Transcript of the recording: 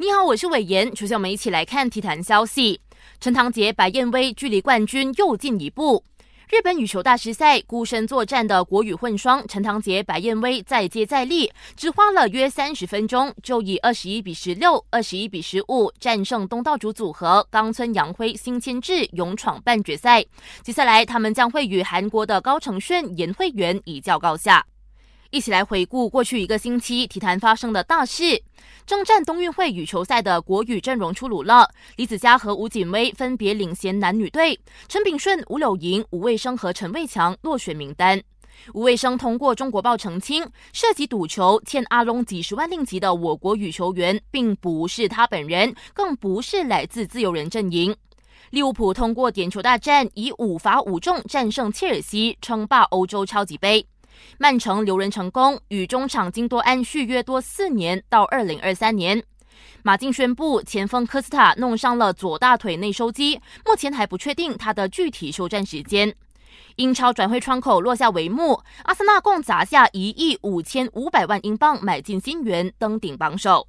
你好，我是伟言。首先，我们一起来看体坛消息。陈堂杰、白燕威距离冠军又进一步。日本羽球大师赛孤身作战的国羽混双陈堂杰、白燕威再接再厉，只花了约三十分钟，就以二十一比十六、二十一比十五战胜东道主组合冈村洋辉、新千智，勇闯半决赛。接下来，他们将会与韩国的高成炫、严慧媛一较高下。一起来回顾过去一个星期体坛发生的大事。征战冬运会羽球赛的国羽阵容出炉了，李子嘉和吴锦威分别领衔男女队，陈炳顺、吴柳莹、吴卫生和陈卫强落选名单。吴卫生通过中国报澄清，涉及赌球欠阿龙几十万令吉的我国羽球员，并不是他本人，更不是来自自由人阵营。利物浦通过点球大战，以五罚五中战胜切尔西，称霸欧洲超级杯。曼城留人成功，与中场金多安续约多四年，到二零二三年。马竞宣布前锋科斯塔弄伤了左大腿内收肌，目前还不确定他的具体休战时间。英超转会窗口落下帷幕，阿森纳共砸下一亿五千五百万英镑买进新援，登顶榜首。